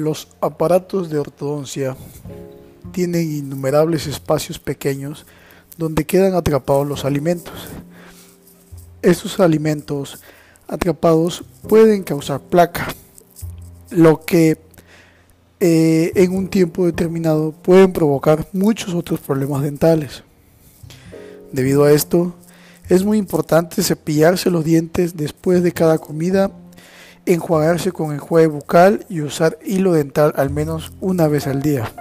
Los aparatos de ortodoncia tienen innumerables espacios pequeños donde quedan atrapados los alimentos. Estos alimentos atrapados pueden causar placa, lo que eh, en un tiempo determinado pueden provocar muchos otros problemas dentales. Debido a esto, es muy importante cepillarse los dientes después de cada comida enjuagarse con enjuague bucal y usar hilo dental al menos una vez al día.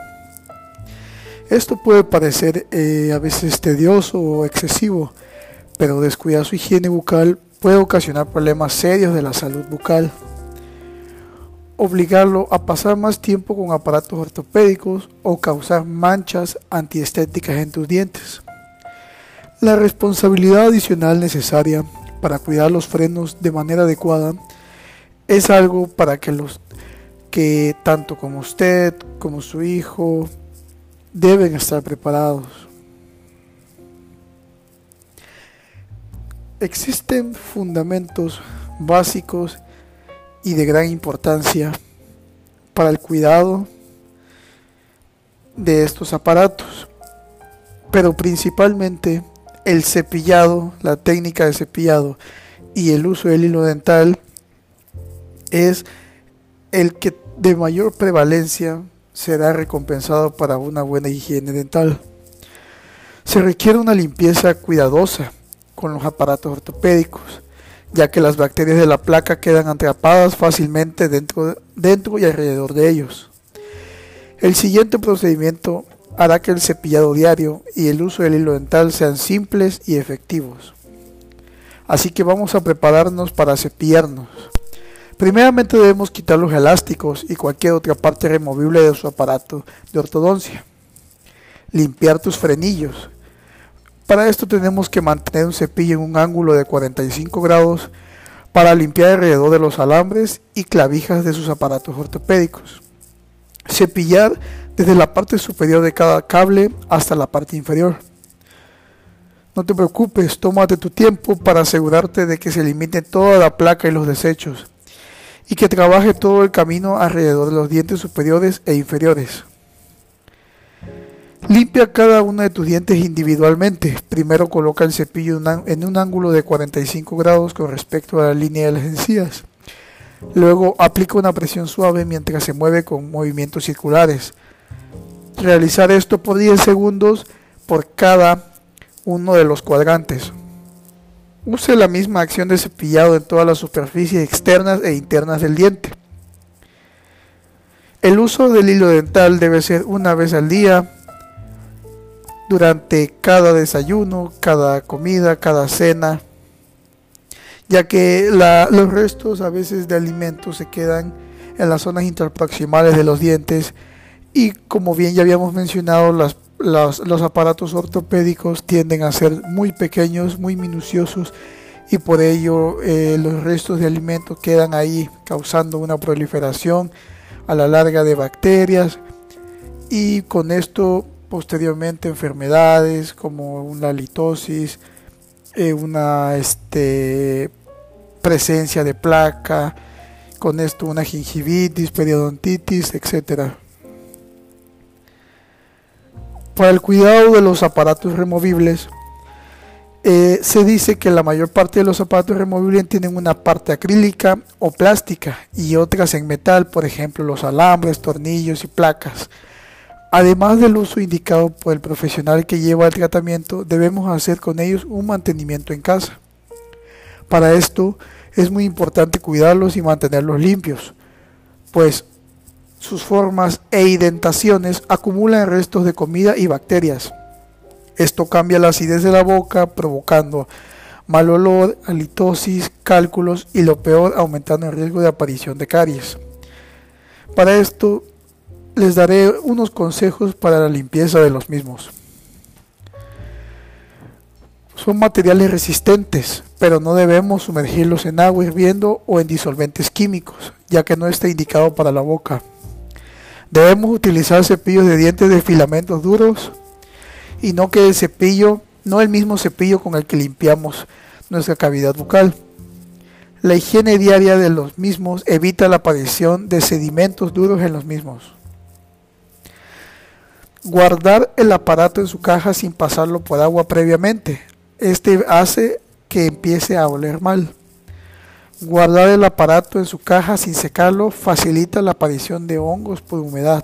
Esto puede parecer eh, a veces tedioso o excesivo, pero descuidar su higiene bucal puede ocasionar problemas serios de la salud bucal. Obligarlo a pasar más tiempo con aparatos ortopédicos o causar manchas antiestéticas en tus dientes. La responsabilidad adicional necesaria para cuidar los frenos de manera adecuada es algo para que los que tanto como usted como su hijo deben estar preparados. Existen fundamentos básicos y de gran importancia para el cuidado de estos aparatos, pero principalmente el cepillado, la técnica de cepillado y el uso del hilo dental es el que de mayor prevalencia será recompensado para una buena higiene dental. Se requiere una limpieza cuidadosa con los aparatos ortopédicos, ya que las bacterias de la placa quedan atrapadas fácilmente dentro, dentro y alrededor de ellos. El siguiente procedimiento hará que el cepillado diario y el uso del hilo dental sean simples y efectivos. Así que vamos a prepararnos para cepillarnos. Primeramente debemos quitar los elásticos y cualquier otra parte removible de su aparato de ortodoncia. Limpiar tus frenillos. Para esto tenemos que mantener un cepillo en un ángulo de 45 grados para limpiar alrededor de los alambres y clavijas de sus aparatos ortopédicos. Cepillar desde la parte superior de cada cable hasta la parte inferior. No te preocupes, tómate tu tiempo para asegurarte de que se elimine toda la placa y los desechos y que trabaje todo el camino alrededor de los dientes superiores e inferiores. Limpia cada uno de tus dientes individualmente. Primero coloca el cepillo en un ángulo de 45 grados con respecto a la línea de las encías. Luego aplica una presión suave mientras se mueve con movimientos circulares. Realizar esto por 10 segundos por cada uno de los cuadrantes. Use la misma acción de cepillado en todas las superficies externas e internas del diente. El uso del hilo dental debe ser una vez al día, durante cada desayuno, cada comida, cada cena, ya que los restos a veces de alimentos se quedan en las zonas interproximales de los dientes y como bien ya habíamos mencionado, las los, aparatos ortopédicos tienden a ser muy pequeños, muy minuciosos y por ello eh, los restos de alimentos quedan ahí causando una proliferación a la larga de bacterias y con esto posteriormente enfermedades como una litosis, eh, una este, presencia de placa, con esto una gingivitis, periodontitis, etcétera. Para el cuidado de los aparatos removibles, eh, se dice que la mayor parte de los aparatos removibles tienen una parte acrílica o plástica y otras en metal, por ejemplo los alambres, tornillos y placas. Además del uso indicado por el profesional que lleva el tratamiento, debemos hacer con ellos un mantenimiento en casa. Para esto es muy importante cuidarlos y mantenerlos limpios, pues sus formas e indentaciones acumulan restos de comida y bacterias. Esto cambia la acidez de la boca, provocando mal olor, halitosis, cálculos y lo peor, aumentando el riesgo de aparición de caries. Para esto, les daré unos consejos para la limpieza de los mismos. Son materiales resistentes, pero no debemos sumergirlos en agua hirviendo o en disolventes químicos, ya que no está indicado para la boca. Debemos utilizar cepillos de dientes de filamentos duros y no que el cepillo, no el mismo cepillo con el que limpiamos nuestra cavidad bucal. La higiene diaria de los mismos evita la aparición de sedimentos duros en los mismos. Guardar el aparato en su caja sin pasarlo por agua previamente. Este hace que empiece a oler mal. Guardar el aparato en su caja sin secarlo facilita la aparición de hongos por humedad.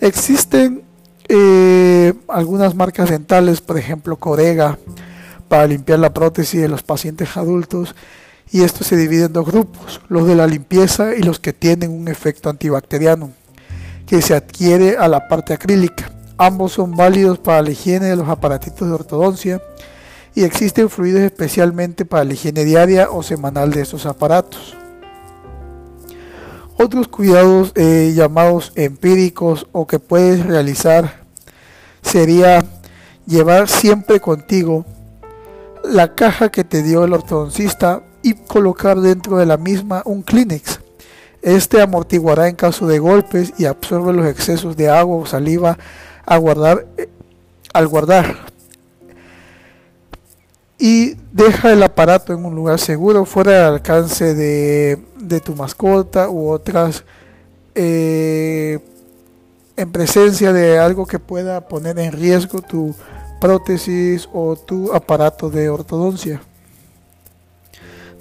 Existen eh, algunas marcas dentales, por ejemplo Corega, para limpiar la prótesis de los pacientes adultos y esto se divide en dos grupos, los de la limpieza y los que tienen un efecto antibacteriano, que se adquiere a la parte acrílica. Ambos son válidos para la higiene de los aparatitos de ortodoncia y existen fluidos especialmente para la higiene diaria o semanal de estos aparatos. Otros cuidados eh, llamados empíricos o que puedes realizar sería llevar siempre contigo la caja que te dio el ortodoncista y colocar dentro de la misma un Kleenex. Este amortiguará en caso de golpes y absorbe los excesos de agua o saliva a guardar, eh, al guardar y deja el aparato en un lugar seguro, fuera del alcance de, tu mascota u otras, eh, en presencia de algo que pueda poner en riesgo tu prótesis o tu aparato de ortodoncia.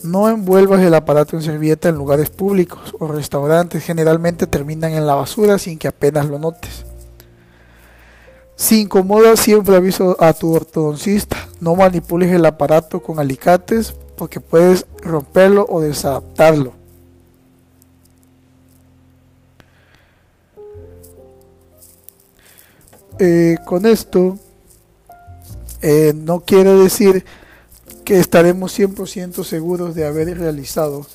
No envuelvas el aparato en servilleta en lugares públicos o restaurantes, generalmente terminan en la basura sin que apenas lo notes. Si incomoda, siempre aviso a tu ortodoncista. No manipules el aparato con alicates porque puedes romperlo o desadaptarlo. Eh, con esto, eh, no quiero decir que estaremos 100% seguros de haber realizado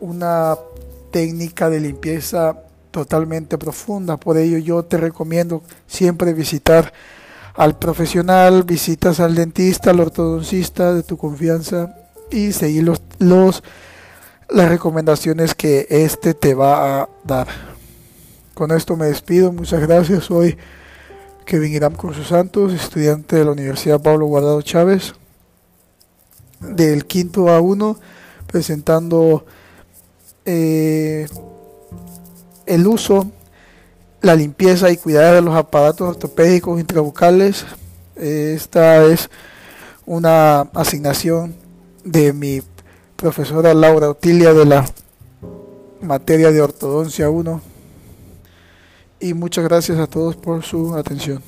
una técnica de limpieza totalmente profunda. Por ello yo te recomiendo siempre visitar al profesional, visitas al dentista, al ortodoncista de tu confianza y seguir los, los las recomendaciones que este te va a dar. Con esto me despido, muchas gracias. Soy Kevin Irán Curso Santos, estudiante de la Universidad Pablo Guardado Chávez, del quinto a uno, presentando eh, el uso, la limpieza y cuidado de los aparatos ortopédicos intrabucales. Esta es una asignación de mi profesora Laura Otilia de la materia de ortodoncia 1. Y muchas gracias a todos por su atención.